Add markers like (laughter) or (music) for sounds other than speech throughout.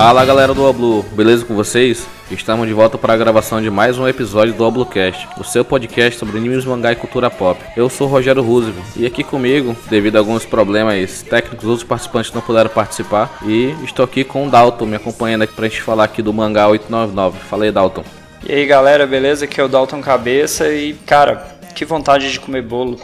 Fala galera do Oblu, beleza com vocês? Estamos de volta para a gravação de mais um episódio do Oblocast, o seu podcast sobre animes, mangá e cultura pop. Eu sou o Rogério Roosevelt e aqui comigo, devido a alguns problemas técnicos, outros participantes não puderam participar e estou aqui com o Dalton me acompanhando aqui para a gente falar aqui do mangá 899. Fala aí, Dalton. E aí galera, beleza? Aqui é o Dalton Cabeça e cara, que vontade de comer bolo.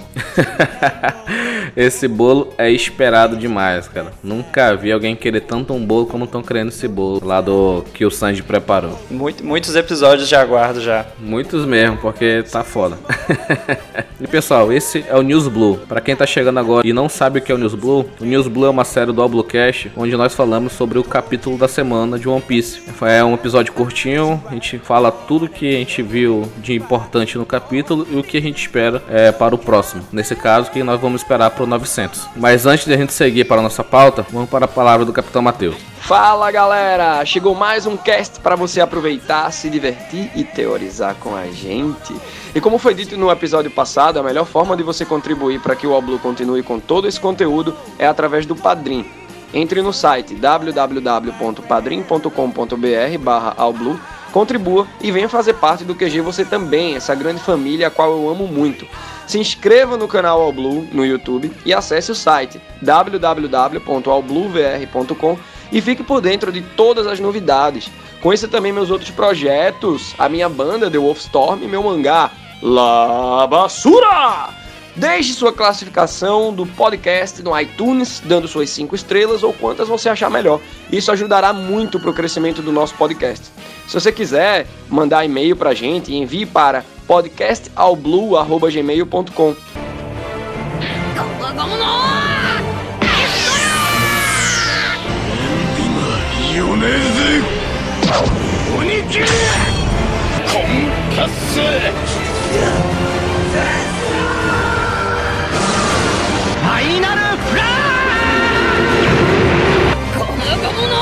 (laughs) esse bolo é esperado demais, cara. Nunca vi alguém querer tanto um bolo como estão querendo esse bolo lá do que o Sanji preparou. Muito, muitos episódios de aguardo já. Muitos mesmo, porque tá foda. (laughs) (laughs) e pessoal, esse é o News Blue. Para quem tá chegando agora e não sabe o que é o News Blue, o News Blue é uma série do Oblocast onde nós falamos sobre o capítulo da semana de One Piece. É um episódio curtinho, a gente fala tudo que a gente viu de importante no capítulo e o que a gente espera é, para o próximo. Nesse caso, que nós vamos esperar para o 900. Mas antes de a gente seguir para a nossa pauta, vamos para a palavra do Capitão Mateus. Fala galera! Chegou mais um cast para você aproveitar, se divertir e teorizar com a gente. E como foi dito no episódio passado, a melhor forma de você contribuir para que o Oblu continue com todo esse conteúdo é através do Padrim. Entre no site www.padrim.com.br barra contribua e venha fazer parte do QG você também, essa grande família a qual eu amo muito. Se inscreva no canal All Blue no YouTube e acesse o site www.allbluevr.com e fique por dentro de todas as novidades. Conheça também meus outros projetos, a minha banda The Wolfstorm e meu mangá La Basura! Deixe sua classificação do podcast no iTunes, dando suas 5 estrelas ou quantas você achar melhor. Isso ajudará muito para o crescimento do nosso podcast. Se você quiser mandar e-mail para a gente, envie para podcastalblue.gmail.com. よねえぜ鬼切れコンパスファイナルフラッこの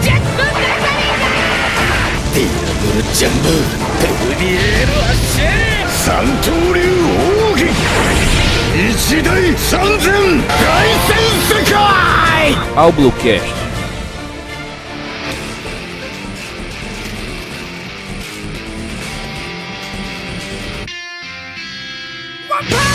ジェットブレザリーだディアブルジャンボペルディエロアッシェ三刀流奥義一大三千世界ッ Ao Bluecast.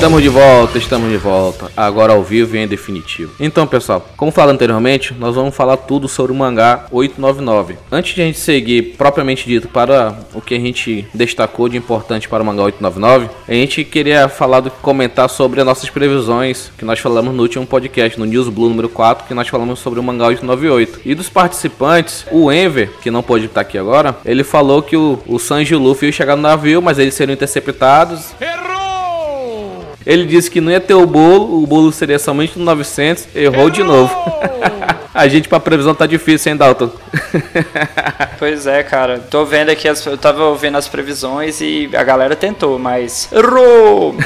Estamos de volta, estamos de volta. Agora ao vivo e em definitivo. Então, pessoal, como falei anteriormente, nós vamos falar tudo sobre o mangá 899. Antes de a gente seguir propriamente dito para o que a gente destacou de importante para o mangá 899, a gente queria falar do comentar sobre as nossas previsões que nós falamos no último podcast, no News Blue número 4, que nós falamos sobre o mangá 898. E dos participantes, o Enver, que não pode estar aqui agora, ele falou que o, o Sanji e o Luffy iam chegar no navio, mas eles seriam interceptados. Errou! Ele disse que não ia ter o bolo, o bolo seria somente no 900, errou, errou! de novo. a gente pra previsão tá difícil, hein, Dalton? (laughs) pois é, cara. Tô vendo aqui, as, eu tava ouvindo as previsões e a galera tentou, mas errou!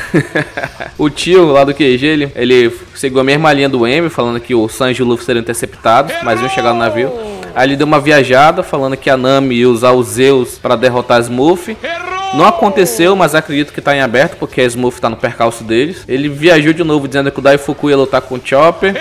(laughs) o tio lá do QG, ele, ele seguiu a mesma linha do M, falando que o Sanji e o Luffy seriam interceptados, errou! mas iam chegar no navio. Aí ele deu uma viajada, falando que a Nami ia usar os Zeus para derrotar Smurf. Errou! Não aconteceu, mas acredito que tá em aberto, porque a Smurf tá no percalço deles. Ele viajou de novo dizendo que o Daifuku ia lutar com o Chopper.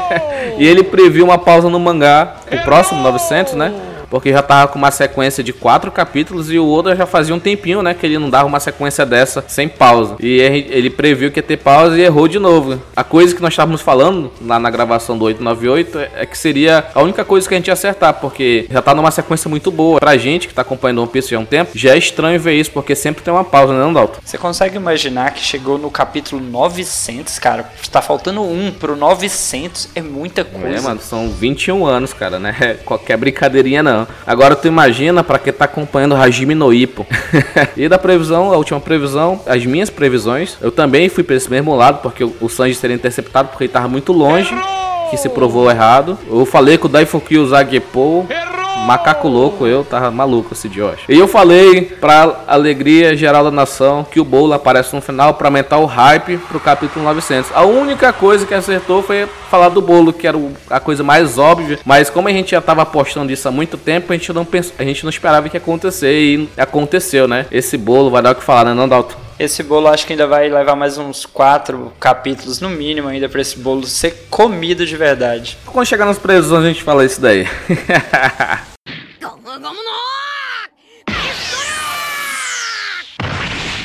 (laughs) e ele previu uma pausa no mangá, o próximo 900, né? Porque já tava com uma sequência de quatro capítulos e o Oda já fazia um tempinho, né, que ele não dava uma sequência dessa sem pausa. E ele previu que ia ter pausa e errou de novo. A coisa que nós estávamos falando lá na gravação do 898 é que seria a única coisa que a gente ia acertar, porque já tá numa sequência muito boa. Pra gente que tá acompanhando One Piece já há um tempo, já é estranho ver isso, porque sempre tem uma pausa, né, Dalton? Você consegue imaginar que chegou no capítulo 900, cara? Tá faltando um pro 900, é muita coisa. É, mano, são 21 anos, cara, né? (laughs) Qualquer brincadeirinha não. Agora tu imagina para quem tá acompanhando Hajime no Ippo. (laughs) e da previsão, a última previsão, as minhas previsões, eu também fui para esse mesmo lado, porque o Sanji seria interceptado porque ele tava muito longe, que se provou errado. Eu falei que o Daifuki ia usar Gepo, Macaco louco, eu tava maluco esse acho. E eu falei, pra alegria geral da nação, que o bolo aparece no final pra aumentar o hype pro capítulo 900. A única coisa que acertou foi falar do bolo, que era a coisa mais óbvia. Mas como a gente já tava apostando isso há muito tempo, a gente não, pensou, a gente não esperava que ia acontecer. E aconteceu, né? Esse bolo vai dar o que falar, né, não, Dalton? Esse bolo acho que ainda vai levar mais uns quatro capítulos no mínimo ainda para esse bolo ser comido de verdade. Quando chegar nas previsões a gente fala isso daí. (laughs)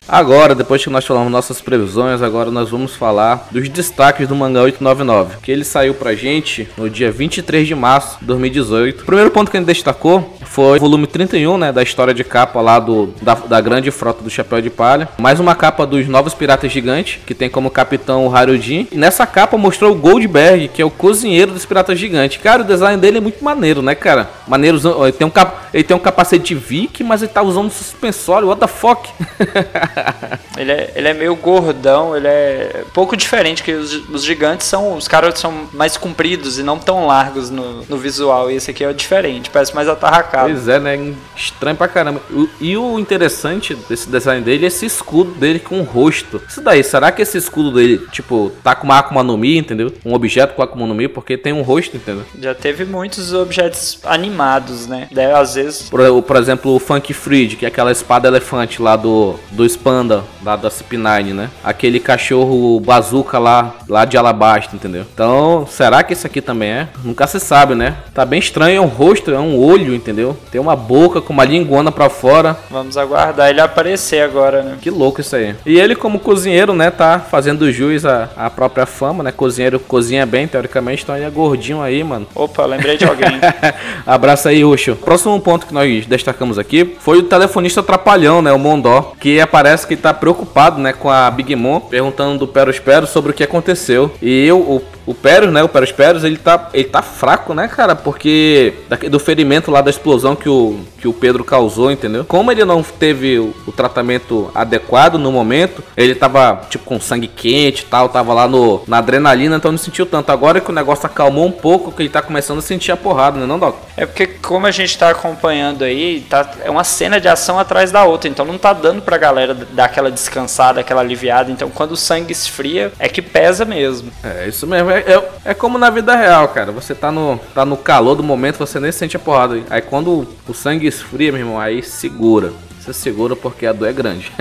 Agora, depois que nós falamos nossas previsões, agora nós vamos falar dos destaques do mangá 899, que ele saiu pra gente no dia 23 de março de 2018. O primeiro ponto que ele destacou foi o volume 31, né, da história de capa lá do, da, da grande frota do Chapéu de Palha. Mais uma capa dos Novos Piratas Gigantes, que tem como capitão o Harudin. E nessa capa mostrou o Goldberg, que é o cozinheiro dos Piratas Gigantes. Cara, o design dele é muito maneiro, né, cara? Maneiro, ele tem um, cap, ele tem um capacete Vic, mas ele tá usando um suspensório, what the fuck? (laughs) (laughs) ele, é, ele é meio gordão, ele é pouco diferente, que os, os gigantes são. Os caras são mais compridos e não tão largos no, no visual. E esse aqui é diferente, parece mais atarracado. Pois é, né? Estranho pra caramba. E o interessante desse design dele é esse escudo dele com o rosto. Isso daí, será que esse escudo dele, tipo, tá com uma Akuma no Mi, entendeu? Um objeto com Akuma no Mi, porque tem um rosto, entendeu? Já teve muitos objetos animados, né? Daí, às vezes. Por, por exemplo, o Funk Freed, que é aquela espada elefante lá do, do Spanda, lá da CP9, né? Aquele cachorro bazuca lá, lá de Alabasta, entendeu? Então, será que esse aqui também é? Nunca se sabe, né? Tá bem estranho, é um rosto, é um olho, entendeu? Tem uma boca com uma linguana pra fora. Vamos aguardar ele aparecer agora, né? Que louco isso aí. E ele, como cozinheiro, né, tá fazendo jus à, à própria fama, né? Cozinheiro cozinha bem, teoricamente, então ele é gordinho aí, mano. Opa, lembrei de alguém. (laughs) Abraço aí, Ucho. Próximo ponto que nós destacamos aqui foi o telefonista trapalhão, né? O Mondó, que aparece que tá preocupado, né, com a Big Mom, perguntando do Peros Peros sobre o que aconteceu. E eu, o, o Peros, né, o Peros Peros, ele tá, ele tá fraco, né, cara? Porque do ferimento lá da explosão que o, que o Pedro causou, entendeu? Como ele não teve o, o tratamento adequado no momento, ele tava, tipo, com sangue quente e tal, tava lá no, na adrenalina, então não sentiu tanto. Agora que o negócio acalmou um pouco, que ele tá começando a sentir a porrada, né, não, Doc? É porque, como a gente tá acompanhando aí, tá, é uma cena de ação atrás da outra, então não tá dando pra galera dar aquela descansada, aquela aliviada. Então, quando o sangue esfria, é que pesa mesmo. É, isso mesmo. É, é, é como na vida real, cara. Você tá no, tá no calor do momento, você nem sente a porrada. Aí quando o sangue esfria, meu irmão, aí segura. Segura porque a dor é grande.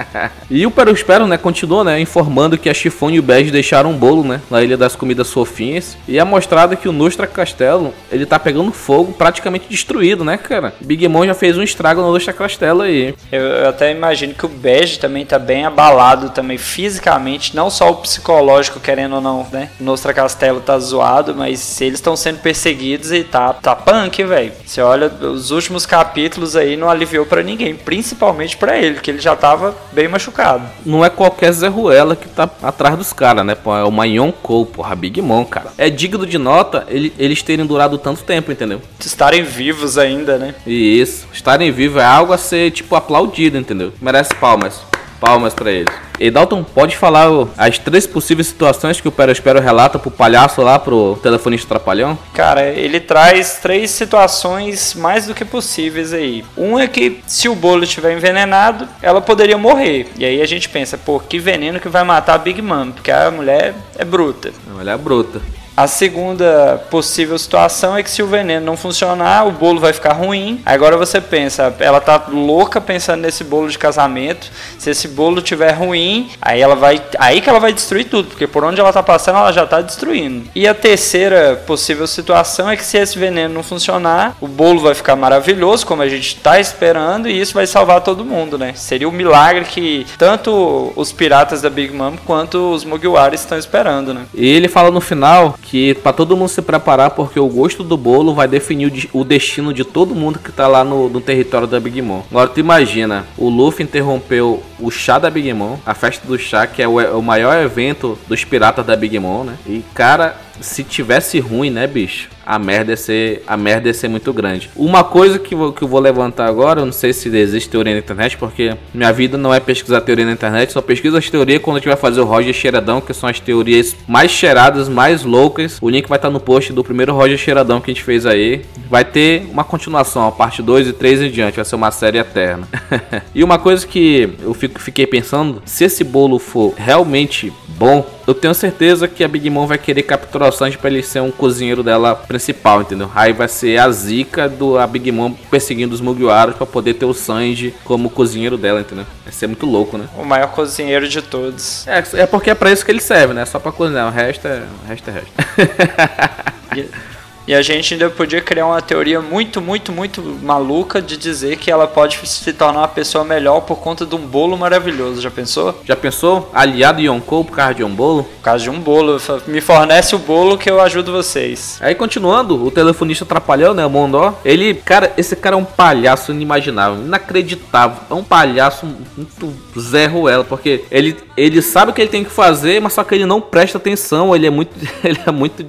(laughs) e o Peru Espero, né, continua, né, informando que a Chifone e o Bege deixaram um bolo, né, na Ilha das Comidas Fofinhas. E é mostrado que o Nostra Castelo, ele tá pegando fogo, praticamente destruído, né, cara? Big Mom já fez um estrago no Nostra Castelo aí. Eu, eu até imagino que o Bege também tá bem abalado também fisicamente, não só o psicológico, querendo ou não, né? Nostra Castelo tá zoado, mas eles estão sendo perseguidos e tá, tá punk, velho. Você olha, os últimos capítulos aí não aliviou para ninguém principalmente para ele, que ele já tava bem machucado. Não é qualquer Zé Ruela que tá atrás dos caras, né? Pô, é o Mayon Cole, porra, Big Mom, cara. É digno de nota ele, eles terem durado tanto tempo, entendeu? Estarem vivos ainda, né? Isso, estarem vivos é algo a ser, tipo, aplaudido, entendeu? Merece palmas. Palmas para eles. E Dalton, pode falar as três possíveis situações que o Espero relata pro palhaço lá, pro telefonista trapalhão? Cara, ele traz três situações mais do que possíveis aí. Um é que se o bolo estiver envenenado, ela poderia morrer. E aí a gente pensa, pô, que veneno que vai matar a Big Mom, porque a mulher é bruta. A mulher é bruta. A segunda possível situação é que se o veneno não funcionar, o bolo vai ficar ruim. Agora você pensa, ela tá louca pensando nesse bolo de casamento. Se esse bolo tiver ruim, aí ela vai, aí que ela vai destruir tudo, porque por onde ela tá passando, ela já tá destruindo. E a terceira possível situação é que se esse veneno não funcionar, o bolo vai ficar maravilhoso, como a gente tá esperando, e isso vai salvar todo mundo, né? Seria o um milagre que tanto os piratas da Big Mom quanto os Mugiwara estão esperando, né? E ele fala no final que para todo mundo se preparar, porque o gosto do bolo vai definir o, destino de todo mundo que tá lá no, no, território da Big Mom. Agora tu imagina, o Luffy interrompeu o chá da Big Mom, a festa do chá, que é o, é o maior evento dos piratas da Big Mom, né? E cara, se tivesse ruim, né, bicho? A merda ia ser, a merda ia ser muito grande. Uma coisa que, vou, que eu vou levantar agora, eu não sei se existe teoria na internet, porque minha vida não é pesquisar teoria na internet, só pesquisa as teorias quando a gente vai fazer o Roger Cheiradão, que são as teorias mais cheiradas, mais loucas. O link vai estar no post do primeiro Roger Cheiradão que a gente fez aí. Vai ter uma continuação, a parte 2 e 3 em diante, vai ser uma série eterna. (laughs) e uma coisa que eu fico, fiquei pensando, se esse bolo for realmente bom, eu tenho certeza que a Big Mom vai querer capturar o Sanji para ele ser um cozinheiro dela principal, entendeu? Aí vai ser a zica do a Big Mom perseguindo os Mugiwaras para poder ter o Sanji como cozinheiro dela, entendeu? Vai ser muito louco, né? O maior cozinheiro de todos. É, é porque é pra isso que ele serve, né? Só pra cozinhar, o resto é, o resto é resto. (laughs) E a gente ainda podia criar uma teoria muito, muito, muito maluca de dizer que ela pode se tornar uma pessoa melhor por conta de um bolo maravilhoso. Já pensou? Já pensou? Aliado Yonkou por causa de um bolo? Por causa de um bolo. Me fornece o bolo que eu ajudo vocês. Aí continuando, o telefonista atrapalhou, né? O Mondó. Ele, cara, esse cara é um palhaço inimaginável, inacreditável. É um palhaço muito Zé Ruela, porque ele, ele sabe o que ele tem que fazer, mas só que ele não presta atenção. Ele é muito, (laughs) ele é muito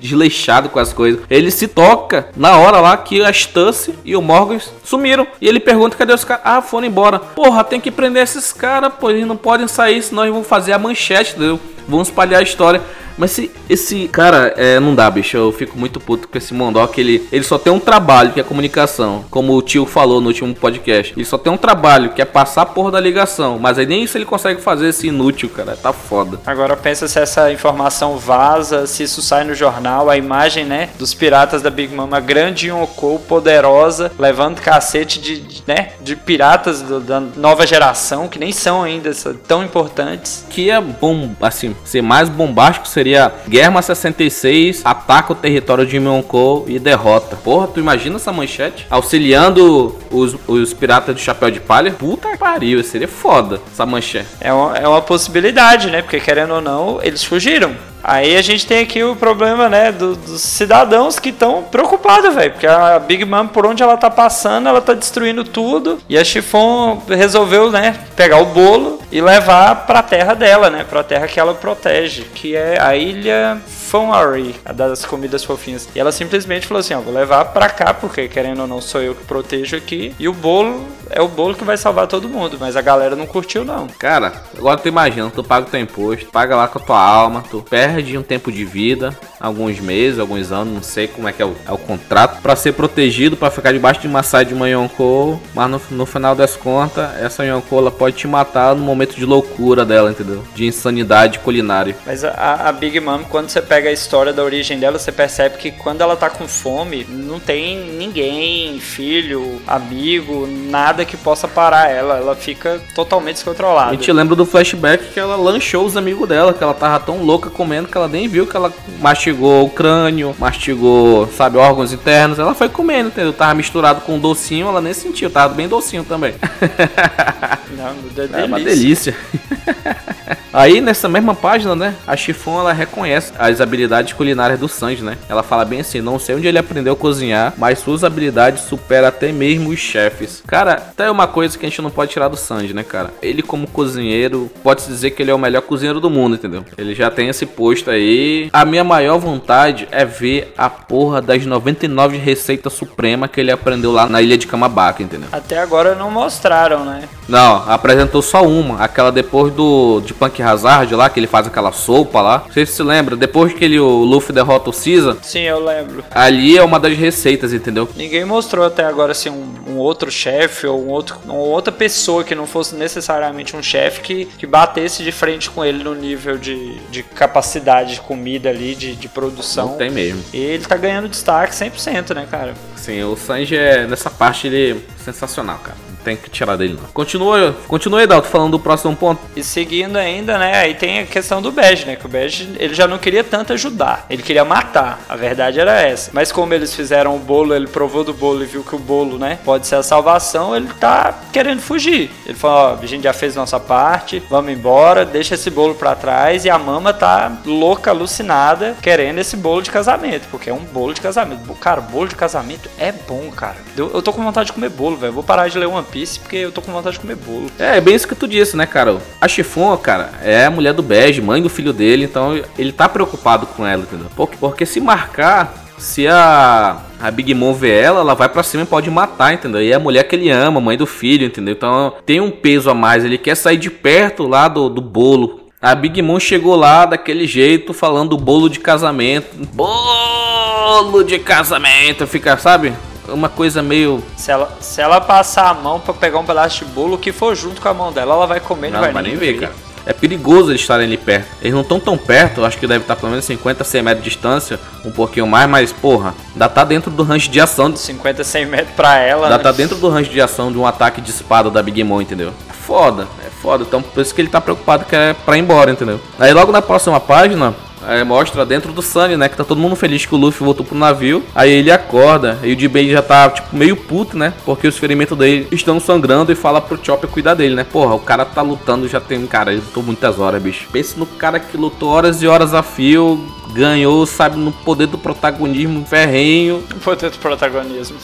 desleixado com as coisas. Ele se toca na hora lá que a Stussy e o Morgan sumiram. E ele pergunta cadê os caras. Ah, foram embora. Porra, tem que prender esses caras, pô. Eles não podem sair, senão eles vão fazer a manchete, entendeu? Vão espalhar a história. Mas se esse cara, é, não dá, bicho. Eu fico muito puto com esse Mondoc. Ele, ele só tem um trabalho que é comunicação. Como o tio falou no último podcast. Ele só tem um trabalho que é passar a porra da ligação. Mas aí nem isso ele consegue fazer esse inútil, cara. Tá foda. Agora pensa se essa informação vaza, se isso sai no jornal, a imagem, né? Dos piratas da Big Mama, grande Yonkou, poderosa, levando cacete de, de, né? De piratas do, da nova geração, que nem são ainda tão importantes. Que é bom, assim, ser mais bombástico seria seria Guerra 66, ataca o território de Yonkou e derrota. Porra, tu imagina essa manchete? Auxiliando os, os piratas do Chapéu de Palha? Puta que pariu, seria foda essa manchete. É uma, é uma possibilidade, né? Porque querendo ou não, eles fugiram. Aí a gente tem aqui o problema, né, do, dos cidadãos que estão preocupados, velho. Porque a Big Mom, por onde ela tá passando, ela tá destruindo tudo. E a Chiffon resolveu, né, pegar o bolo e levar pra terra dela, né, pra terra que ela protege, que é a ilha Fonary, a das comidas fofinhas. E ela simplesmente falou assim: ó, vou levar pra cá, porque querendo ou não sou eu que protejo aqui. E o bolo é o bolo que vai salvar todo mundo, mas a galera não curtiu, não. Cara, agora tu imagina, tu paga o teu imposto, paga lá com a tua alma, tu perde um tempo de vida, alguns meses, alguns anos, não sei como é que é o, é o contrato, para ser protegido, para ficar debaixo de uma saia de uma Yonkou, mas no, no final das contas, essa Yonkou ela pode te matar no momento de loucura dela, entendeu? De insanidade culinária. Mas a, a Big Mom, quando você pega a história da origem dela, você percebe que quando ela tá com fome, não tem ninguém, filho, amigo, nada que possa parar ela. Ela fica totalmente descontrolada. A gente lembra do flashback que ela lanchou os amigos dela, que ela tava tão louca comendo que ela nem viu que ela mastigou o crânio, mastigou, sabe, órgãos internos. Ela foi comendo, entendeu? Tava misturado com docinho, ela nem sentiu, tava bem docinho também. (laughs) Não, é, é uma delícia. (laughs) Aí nessa mesma página, né, a Chiffon ela reconhece as habilidades culinárias do Sanji, né? Ela fala bem assim: "Não sei onde ele aprendeu a cozinhar, mas suas habilidades superam até mesmo os chefes". Cara, até uma coisa que a gente não pode tirar do Sanji, né, cara? Ele como cozinheiro, pode se dizer que ele é o melhor cozinheiro do mundo, entendeu? Ele já tem esse posto aí. A minha maior vontade é ver a porra das 99 receitas supremas que ele aprendeu lá na ilha de Kamabaka, entendeu? Até agora não mostraram, né? Não, apresentou só uma, aquela depois do de Punk Hazard lá, que ele faz aquela sopa lá. Não sei se você lembra, depois que ele, o Luffy derrota o Caesar. Sim, eu lembro. Ali é uma das receitas, entendeu? Ninguém mostrou até agora assim um, um outro chefe ou um outro, uma outra pessoa que não fosse necessariamente um chefe que, que batesse de frente com ele no nível de, de capacidade de comida ali, de, de produção. Não tem mesmo. E ele tá ganhando destaque 100%, né, cara? Sim, o Sanji é, nessa parte ele sensacional, cara tem que tirar dele não. Continua, continua Edalto falando do próximo ponto. E seguindo ainda, né, aí tem a questão do Bege, né, que o Bege, ele já não queria tanto ajudar, ele queria matar, a verdade era essa. Mas como eles fizeram o bolo, ele provou do bolo e viu que o bolo, né, pode ser a salvação, ele tá querendo fugir. Ele falou, ó, a gente já fez nossa parte, vamos embora, deixa esse bolo para trás e a mama tá louca, alucinada, querendo esse bolo de casamento, porque é um bolo de casamento. Cara, bolo de casamento é bom, cara. Eu tô com vontade de comer bolo bolo, velho. Vou parar de ler One Piece porque eu tô com vontade de comer bolo. É, é bem isso que tu disse, né, cara? A Chifon, cara, é a mulher do Bege, mãe do filho dele, então ele tá preocupado com ela, entendeu? Porque, porque se marcar, se a, a Big Mom vê ela, ela vai pra cima e pode matar, entendeu? E é a mulher que ele ama, mãe do filho, entendeu? Então tem um peso a mais, ele quer sair de perto lá do, do bolo. A Big Mom chegou lá daquele jeito, falando do bolo de casamento. Bolo de casamento, fica, sabe? Uma coisa meio. Se ela, se ela passar a mão pra pegar um pedaço de bolo, o que for junto com a mão dela, ela vai comer e não, Não, vai vai nem ver. ver, cara. É perigoso eles estarem ali perto. Eles não estão tão perto, acho que deve estar pelo menos 50, 100 metros de distância, um pouquinho mais, mas porra, ainda tá dentro do range de ação. de- 50, 100 metros pra ela. Ainda né? tá dentro do range de ação de um ataque de espada da Big Mom, entendeu? É foda, é foda. Então por isso que ele tá preocupado que é pra ir embora, entendeu? Aí logo na próxima página. É, mostra dentro do Sunny, né? Que tá todo mundo feliz que o Luffy voltou pro navio. Aí ele acorda. E o Jinbei já tá, tipo, meio puto, né? Porque os ferimentos dele estão sangrando. E fala pro Chopper cuidar dele, né? Porra, o cara tá lutando já tem. Cara, ele lutou muitas horas, bicho. Pense no cara que lutou horas e horas a fio. Ganhou, sabe, no poder do protagonismo ferrenho. O poder do protagonismo.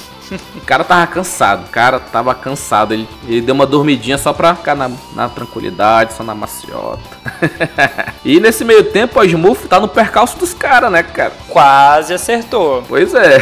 O cara tava cansado, o cara tava cansado. Ele, ele deu uma dormidinha só pra ficar na, na tranquilidade, só na maciota. (laughs) e nesse meio tempo, a Smurf tá no percalço dos caras, né, cara? Quase acertou. Pois é.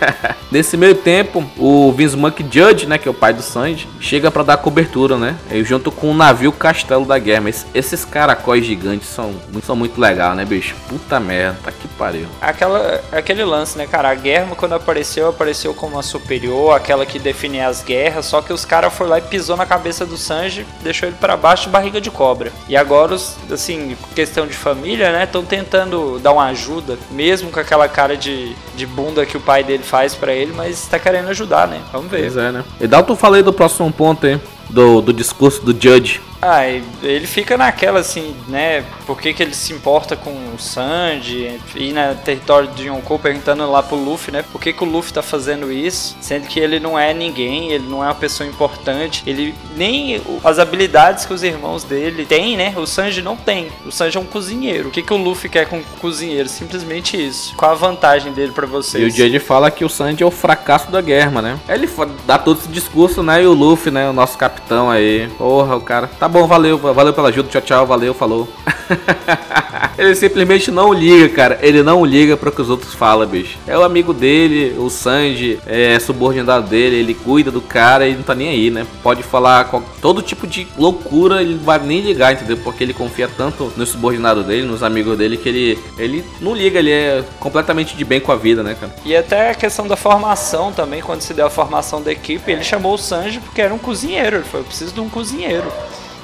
(laughs) Nesse meio tempo, o Vince Monk Judge, né, que é o pai do Sanji, chega pra dar cobertura, né? E junto com o navio Castelo da Guerra. Mas esses caracóis gigantes são, são muito legais, né, bicho? Puta merda, tá que pariu. Aquela, aquele lance, né, cara? A guerra, quando apareceu, apareceu como a superior, aquela que definia as guerras. Só que os caras foram lá e pisou na cabeça do Sanji, deixou ele pra baixo de barriga de cobra. E agora, os, assim, questão de família, né? Estão tentando dar uma ajuda, mesmo com aquela cara de, de bunda que o pai dele faz pra ele, mas tá querendo ajudar, né? Vamos ver. Pois é, né? E tu falei do próximo ponto aí. Do, do discurso do Judge. Ah, e ele fica naquela assim, né? Por que, que ele se importa com o Sanji? Ir na território de Yonkou perguntando lá pro Luffy, né? Por que, que o Luffy tá fazendo isso? Sendo que ele não é ninguém, ele não é uma pessoa importante. Ele nem o- as habilidades que os irmãos dele têm, né? O Sanji não tem. O Sanji é um cozinheiro. O que, que o Luffy quer com um cozinheiro? Simplesmente isso. Qual a vantagem dele pra E o vocês? Judge fala que o Sanji é o fracasso da guerra, né? Ele dá todo esse discurso, né? E o Luffy, né? O nosso capitão aí. Porra, o cara. Tá bom, valeu, valeu pela ajuda, tchau, tchau, valeu, falou. (laughs) ele simplesmente não liga, cara. Ele não liga para o que os outros falam, bicho. É o amigo dele, o Sanji, é subordinado dele, ele cuida do cara e não tá nem aí, né? Pode falar qual- todo tipo de loucura, ele não vai nem ligar, entendeu? Porque ele confia tanto no subordinado dele, nos amigos dele, que ele, ele não liga, ele é completamente de bem com a vida, né, cara? E até a questão da formação também, quando se deu a formação da equipe, ele chamou o Sanji porque era um cozinheiro. Ele falou: Eu preciso de um cozinheiro.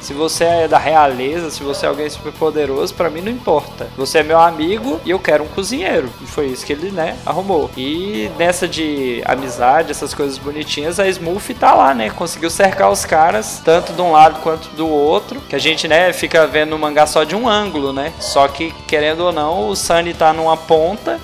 Se você é da realeza, se você é alguém super poderoso, pra mim não importa. Você é meu amigo e eu quero um cozinheiro. E foi isso que ele, né, arrumou. E nessa de amizade, essas coisas bonitinhas, a Smurf tá lá, né? Conseguiu cercar os caras, tanto de um lado quanto do outro. Que a gente, né, fica vendo o mangá só de um ângulo, né? Só que, querendo ou não, o Sunny tá numa ponta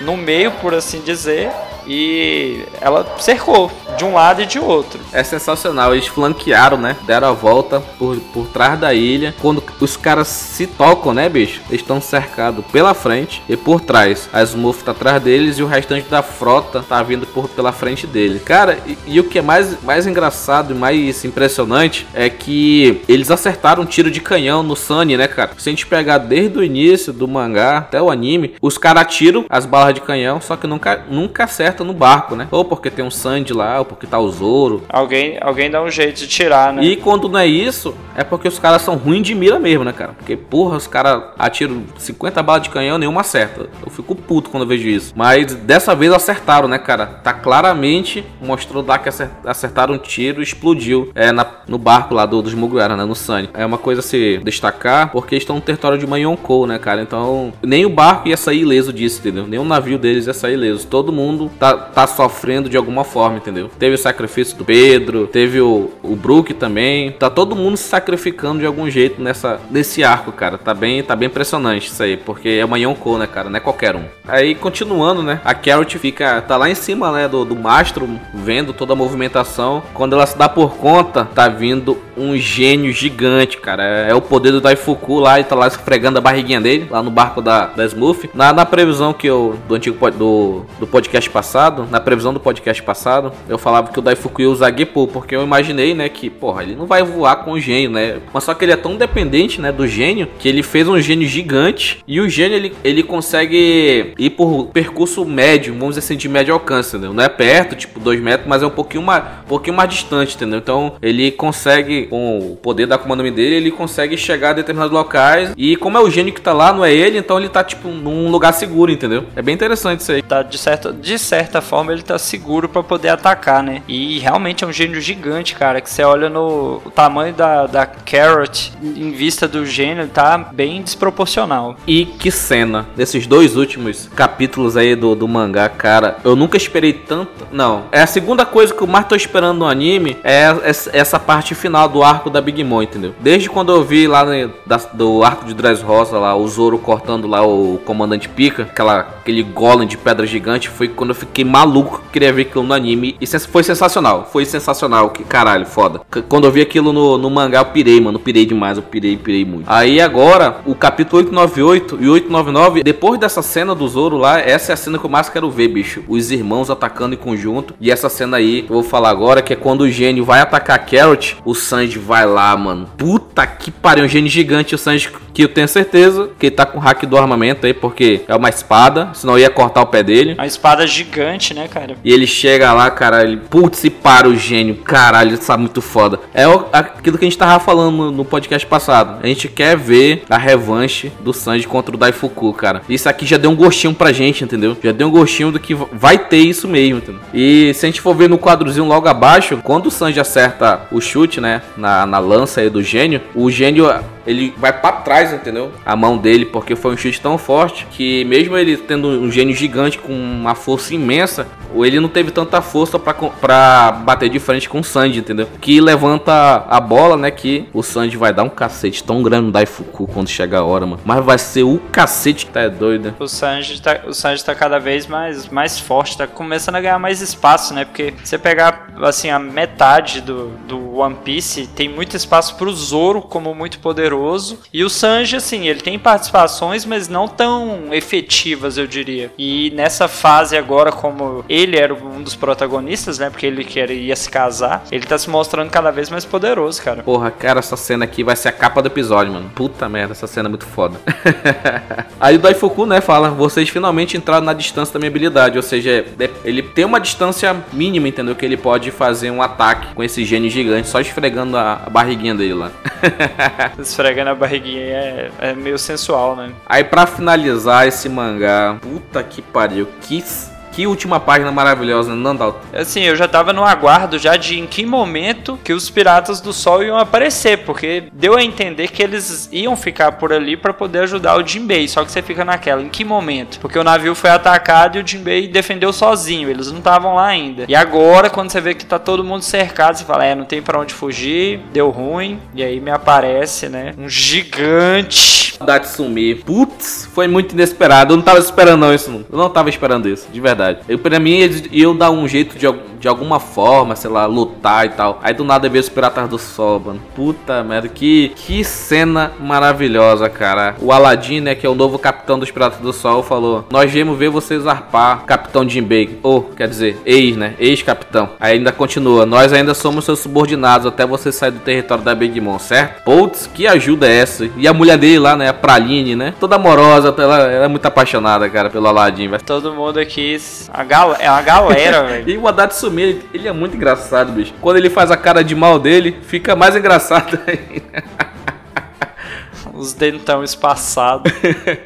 no meio, por assim dizer, e ela cercou de um lado e de outro. É sensacional, eles flanquearam, né? Deram a volta por, por trás da ilha. Quando os caras se tocam, né, bicho? Eles estão cercados pela frente e por trás. A Smurf tá atrás deles e o restante da frota tá vindo por, pela frente dele. Cara, e, e o que é mais, mais engraçado e mais impressionante é que eles acertaram um tiro de canhão no Sunny, né, cara? Se a gente pegar desde o início do mangá até o anime, os caras atiram as balas de canhão, só que nunca, nunca acerta no barco, né? Ou porque tem um Sandy lá, ou porque tá o Zoro, Alguém, alguém dá um jeito de tirar, né? e quando não é isso, é porque os caras são ruins de mira mesmo, né, cara? Porque, porra, os caras atiram 50 balas de canhão, nenhuma acerta. Eu fico puto quando eu vejo isso. Mas dessa vez acertaram, né, cara? Tá claramente mostrou lá que acer- acertaram um tiro e explodiu é, na- no barco lá do, dos Mugiwara, né, no Sunny. É uma coisa a se destacar, porque estão no território de Manhonkou, né, cara? Então, nem o barco ia sair ileso disso, entendeu? Nem o navio deles ia sair ileso. Todo mundo tá, tá sofrendo de alguma forma, entendeu? Teve o sacrifício do Pedro, teve o, o Brook também. Tá todo mundo se sacrificando de algum jeito nessa, nesse arco, cara. Tá bem, tá bem impressionante isso aí, porque é uma Yonkou, né, cara? Não é qualquer um. Aí, continuando, né? A Carrot fica, tá lá em cima, né, do, do mastro, vendo toda a movimentação. Quando ela se dá por conta, tá vindo um gênio gigante, cara. É, é o poder do Daifuku lá, e tá lá esfregando a barriguinha dele, lá no barco da, da Smurf. Na, na previsão que eu, do antigo do, do podcast passado, passado, na previsão do podcast passado, eu falava que o Daifuku ia usar Gepo, porque eu imaginei, né, que, porra, ele não vai voar com o gênio, né? Mas só que ele é tão dependente, né, do gênio, que ele fez um gênio gigante e o gênio ele, ele consegue ir por percurso médio, vamos dizer assim, de médio alcance, entendeu? Não é perto, tipo 2 metros, mas é um pouquinho mais, um pouquinho mais distante, entendeu? Então ele consegue, com o poder da comando dele, ele consegue chegar a determinados locais e como é o gênio que tá lá, não é ele, então ele tá tipo num lugar seguro, entendeu? É bem interessante isso aí. Tá, de, certa, de certa forma ele tá seguro para poder atacar, né? E realmente é um gênio gigante, cara, que você olha no o tamanho da, da Carrot em vista do gênio, tá bem desproporcional. E que cena, desses dois últimos capítulos aí do, do mangá, cara, eu nunca esperei tanto. Não, é a segunda coisa que eu mais tô esperando no anime é essa parte final do arco da Big Mom, entendeu? Desde quando eu vi lá no, da, do arco de Dressrosa lá, o Zoro cortando lá o comandante Pika, aquela, aquele golem de pedra gigante, foi quando eu fiquei maluco que queria ver aquilo no anime. E foi sensacional, foi sensacional, que caralho, foda. Quando eu vi aquilo no, no mangá, eu pirei, mano, pirei demais, eu pirei, pirei muito. Aí agora, o capítulo 898 e 899, depois dessa cena do Zoro lá, essa é a cena que eu mais quero ver, bicho. Os irmãos atacando em conjunto. E essa cena aí, eu vou falar agora, que é quando o gênio vai atacar a Carrot, o Sanji vai lá, mano. Puta que pariu, um gênio gigante, o Sanji que eu tenho certeza que ele tá com o hack do armamento aí, porque é uma espada, senão ia cortar o pé dele. Uma espada gigante, né, cara? E ele chega lá, cara, ele, putz, e para o gênio, caralho, isso é muito foda. É aquilo que a gente tava falando no podcast passado. A gente quer ver a revanche do Sanji contra o Daifuku, cara. Isso aqui já deu um gostinho pra gente, entendeu? Já deu um gostinho do que vai ter isso mesmo, entendeu? E se a gente for ver no quadrozinho logo abaixo, quando o Sanji acerta o chute, né, na, na lança aí do gênio, o gênio ele vai para trás, entendeu? A mão dele, porque foi um chute tão forte que mesmo ele tendo um gênio gigante com uma força imensa, ele não teve tanta força para bater de frente com o Sanji, entendeu? Que levanta a bola, né? Que o Sanji vai dar um cacete tão grande no Daifuku quando chegar a hora, mano. Mas vai ser o cacete que tá doido. Né? O Sanji tá, o Sanji tá cada vez mais, mais forte, tá começando a ganhar mais espaço, né? Porque você pegar, assim, a metade do, do One Piece, tem muito espaço pro Zoro como muito poderoso poderoso. E o Sanji, assim, ele tem participações, mas não tão efetivas, eu diria. E nessa fase agora, como ele era um dos protagonistas, né? Porque ele queria se casar, ele tá se mostrando cada vez mais poderoso, cara. Porra, cara, essa cena aqui vai ser a capa do episódio, mano. Puta merda, essa cena é muito foda. (laughs) Aí o Daifuku, né, fala: vocês finalmente entraram na distância da minha habilidade. Ou seja, é, ele tem uma distância mínima, entendeu? Que ele pode fazer um ataque com esse gênio gigante, só esfregando a, a barriguinha dele lá. (laughs) esfregando a barriguinha é, é meio sensual, né? Aí para finalizar esse mangá, puta que pariu, que que última página maravilhosa, né, Nandalto. Assim, eu já tava no aguardo já de em que momento que os Piratas do Sol iam aparecer, porque deu a entender que eles iam ficar por ali para poder ajudar o Jinbei, só que você fica naquela, em que momento? Porque o navio foi atacado e o Jinbei defendeu sozinho, eles não estavam lá ainda. E agora, quando você vê que tá todo mundo cercado, você fala, é, não tem para onde fugir, deu ruim, e aí me aparece, né, um gigante. Datsumi. Putz, foi muito inesperado, eu não tava esperando não isso, não. Eu não tava esperando isso, de verdade verdade. Eu, pra mim, eles iam dar um jeito de, de alguma forma, sei lá, lutar e tal. Aí do nada veio os Piratas do Sol, mano. Puta merda, que, que cena maravilhosa, cara. O Aladdin, né, que é o novo capitão dos Piratas do Sol, falou: Nós viemos ver vocês arpar, Capitão Jinbei. Ou, quer dizer, ex, né? Ex-capitão. Aí ainda continua: Nós ainda somos seus subordinados até você sair do território da Big Mom, certo? Putz, que ajuda é essa? E a mulher dele lá, né, a Praline, né? Toda amorosa, ela, ela é muito apaixonada, cara, pelo Aladdin. Todo mundo aqui a gal é uma galera, (laughs) velho. e o Haddad Sumir, ele é muito engraçado, bicho. Quando ele faz a cara de mal dele, fica mais engraçado (laughs) ainda os dentão espaçados.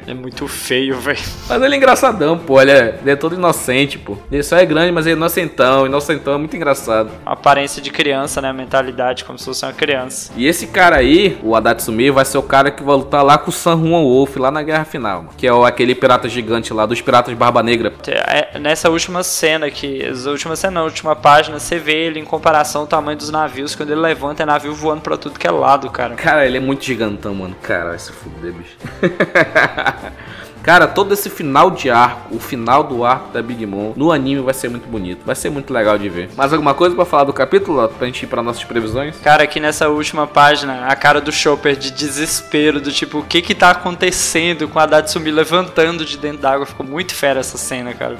é muito feio, velho. Mas ele é engraçadão, pô. Ele é, ele é, todo inocente, pô. Ele só é grande, mas ele é inocentão. Inocentão é muito engraçado. A aparência de criança, né? A mentalidade como se fosse uma criança. E esse cara aí, o Adatsumi, vai ser o cara que vai lutar lá com o San Juan Wolf lá na Guerra Final. Que é o, aquele pirata gigante lá, dos piratas Barba Negra. É, nessa última cena aqui, essa última cena, na última página, você vê ele em comparação ao tamanho dos navios. Quando ele levanta, é navio voando pra tudo que é lado, cara. Cara, ele é muito gigantão, mano. Cara, vai se fuder, bicho. (laughs) Cara, todo esse final de arco, o final do arco da Big Mom no anime vai ser muito bonito. Vai ser muito legal de ver. Mais alguma coisa para falar do capítulo, pra gente ir pra nossas previsões? Cara, aqui nessa última página, a cara do Chopper de desespero, do tipo, o que que tá acontecendo com a Datsumi levantando de dentro d'água. Ficou muito fera essa cena, cara.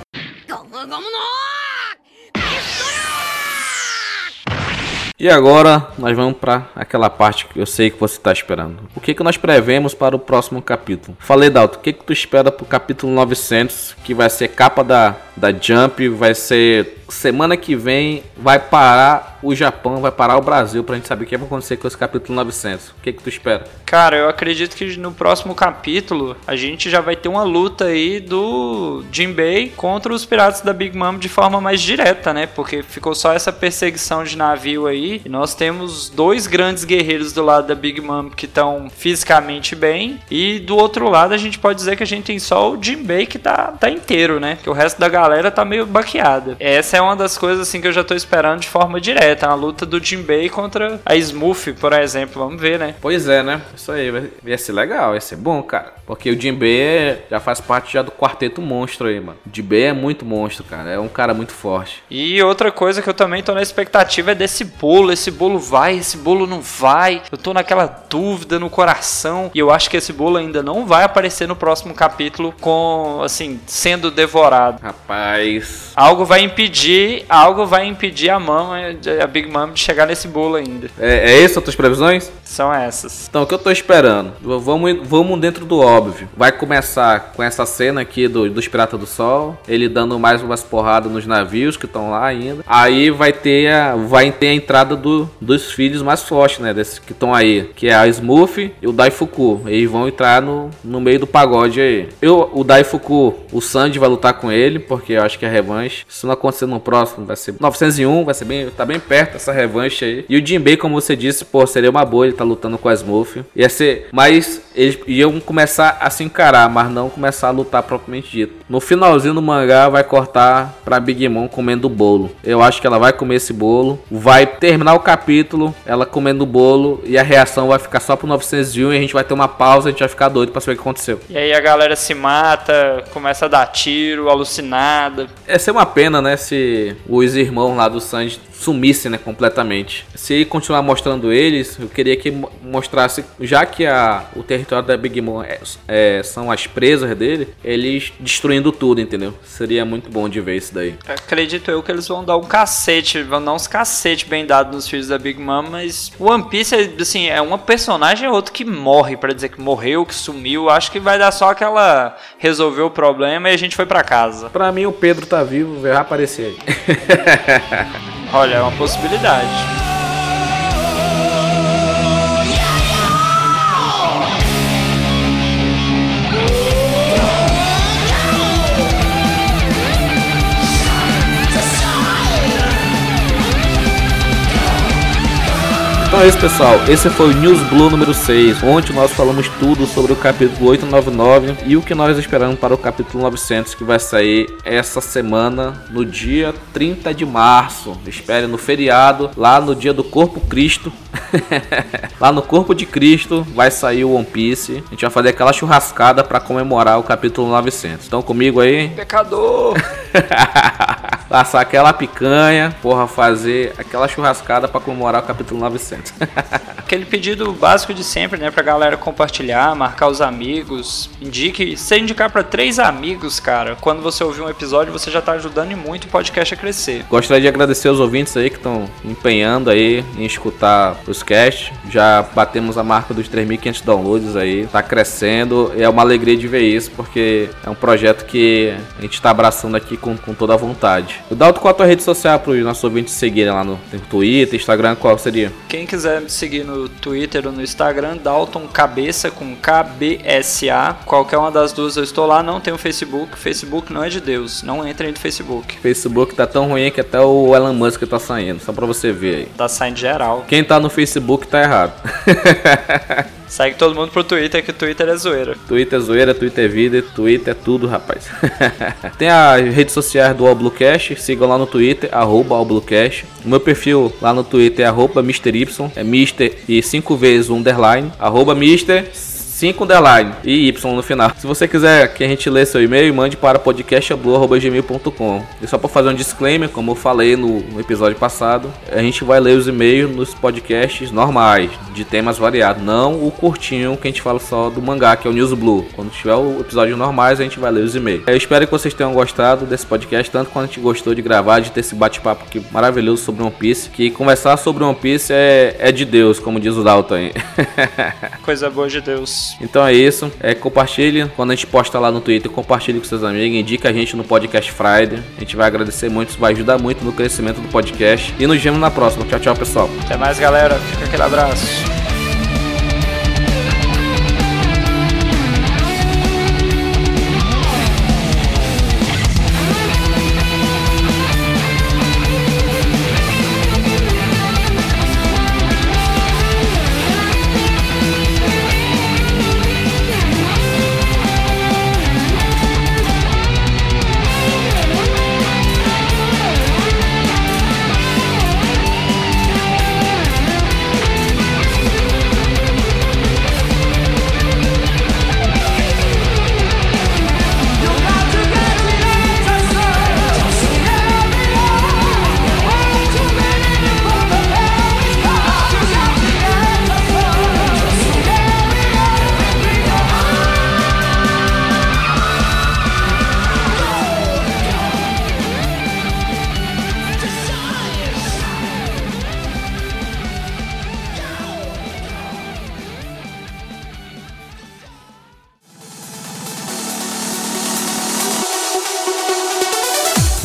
E agora nós vamos para aquela parte que eu sei que você está esperando. O que, que nós prevemos para o próximo capítulo? Falei, Dalton, o que, que tu espera para o capítulo 900, que vai ser capa da, da Jump, vai ser semana que vem vai parar o Japão, vai parar o Brasil pra gente saber o que vai acontecer com esse capítulo 900. O que que tu espera? Cara, eu acredito que no próximo capítulo a gente já vai ter uma luta aí do Jinbei contra os piratas da Big Mom de forma mais direta, né? Porque ficou só essa perseguição de navio aí e nós temos dois grandes guerreiros do lado da Big Mom que estão fisicamente bem e do outro lado a gente pode dizer que a gente tem só o Jinbei que tá, tá inteiro, né? Que o resto da galera tá meio baqueada. Essa é uma das coisas assim que eu já tô esperando de forma direta, a luta do Jinbei contra a Smooth, por exemplo, vamos ver, né? Pois é, né? Isso aí vai, vai ser legal, vai ser bom, cara. Porque o Jinbei já faz parte já do quarteto monstro aí, mano. O Jinbei é muito monstro, cara. É um cara muito forte. E outra coisa que eu também tô na expectativa é desse bolo. Esse bolo vai, esse bolo não vai. Eu tô naquela dúvida no coração. E eu acho que esse bolo ainda não vai aparecer no próximo capítulo com, assim, sendo devorado. Rapaz. Algo vai impedir impedir, algo vai impedir a mama, a Big Mom de chegar nesse bolo ainda. É, é essas as tuas previsões? São essas. Então, o que eu tô esperando? Vamos, vamos dentro do óbvio. Vai começar com essa cena aqui do, dos Piratas do Sol, ele dando mais umas porradas nos navios que estão lá ainda. Aí vai ter a, vai ter a entrada do, dos filhos mais fortes, né? Desses que estão aí, que é a Smurf e o Daifuku. Eles vão entrar no, no meio do pagode aí. Eu, o Daifuku, o Sanji vai lutar com ele, porque eu acho que é revanche. Se não acontecer no próximo, vai ser 901, vai ser bem, tá bem perto essa revanche aí. E o Jinbei, como você disse, pô, seria uma boa ele tá lutando com a Smurf. Ia ser, mas eles iam começar a se encarar, mas não começar a lutar propriamente dito. No finalzinho do mangá vai cortar pra Big Mom comendo o bolo. Eu acho que ela vai comer esse bolo, vai terminar o capítulo, ela comendo o bolo e a reação vai ficar só pro 901 e a gente vai ter uma pausa, a gente vai ficar doido pra saber o que aconteceu. E aí a galera se mata, começa a dar tiro, alucinada. Ia ser uma pena, né, se os irmãos lá do Sanji sumissem, né, completamente. Se continuar mostrando eles, eu queria que mostrasse, já que a, o território da Big Mom é, é, são as presas dele, eles destruindo tudo, entendeu? Seria muito bom de ver isso daí. Acredito eu que eles vão dar um cacete, vão dar uns cacete bem dado nos filhos da Big Mom, mas One Piece, assim, é uma personagem ou outra que morre, para dizer que morreu, que sumiu. Acho que vai dar só aquela resolveu o problema e a gente foi para casa. Para mim o Pedro tá vivo, vai aparecer aí. Olha, é uma possibilidade. Então é isso, pessoal. Esse foi o News Blue número 6, onde nós falamos tudo sobre o capítulo 899 e o que nós esperamos para o capítulo 900, que vai sair essa semana, no dia 30 de março. Espere no feriado, lá no dia do Corpo Cristo. (laughs) lá no Corpo de Cristo vai sair o One Piece. A gente vai fazer aquela churrascada para comemorar o capítulo 900. Estão comigo aí? Pecador! (laughs) Passar aquela picanha, porra, fazer aquela churrascada para comemorar o capítulo 900. (laughs) Aquele pedido básico de sempre, né, pra galera compartilhar, marcar os amigos. Indique, se indicar para três amigos, cara, quando você ouvir um episódio, você já tá ajudando muito o podcast a crescer. Gostaria de agradecer aos ouvintes aí que estão empenhando aí em escutar os casts. Já batemos a marca dos 3.500 downloads aí, tá crescendo. É uma alegria de ver isso, porque é um projeto que a gente tá abraçando aqui com, com toda a vontade. O Dalton, qual a tua rede social para os nossos ouvintes seguirem lá no Twitter, Instagram, qual seria? Quem quiser me seguir no Twitter ou no Instagram, Dalton Cabeça com KBSA. Qualquer uma das duas eu estou lá, não tenho Facebook. Facebook não é de Deus, não entrem no Facebook. Facebook tá tão ruim que até o Elon Musk tá saindo, só pra você ver aí. Tá saindo geral. Quem tá no Facebook tá errado. (laughs) Segue todo mundo pro Twitter, que o Twitter é zoeira. Twitter é zoeira, Twitter é vida, Twitter é tudo, rapaz. (laughs) Tem as redes sociais do Allbluecast, sigam lá no Twitter, arroba. O meu perfil lá no Twitter é arroba MrY, é Mister e 5 vezes underline, arroba Mister 5 underline e Y no final. Se você quiser que a gente lê seu e-mail, mande para podcastablu.gmail.com. E só para fazer um disclaimer, como eu falei no, episódio passado, a gente vai ler os e-mails nos podcasts normais, de temas variados, não o curtinho que a gente fala só do mangá, que é o News Blue. Quando tiver o episódio normais, a gente vai ler os e-mails. Eu espero que vocês tenham gostado desse podcast, tanto quanto a gente gostou de gravar, de ter esse bate-papo aqui maravilhoso sobre One Piece. Que conversar sobre One Piece é, é de Deus, como diz o Dalton aí. (laughs) Coisa boa de Deus. Então é isso. É, compartilhe. Quando a gente posta lá no Twitter, compartilhe com seus amigos. Indica a gente no Podcast Friday. A gente vai agradecer muito, isso vai ajudar muito no crescimento do podcast. E nos vemos na próxima. Tchau, tchau, pessoal. Até mais, galera. Fica aquele abraço.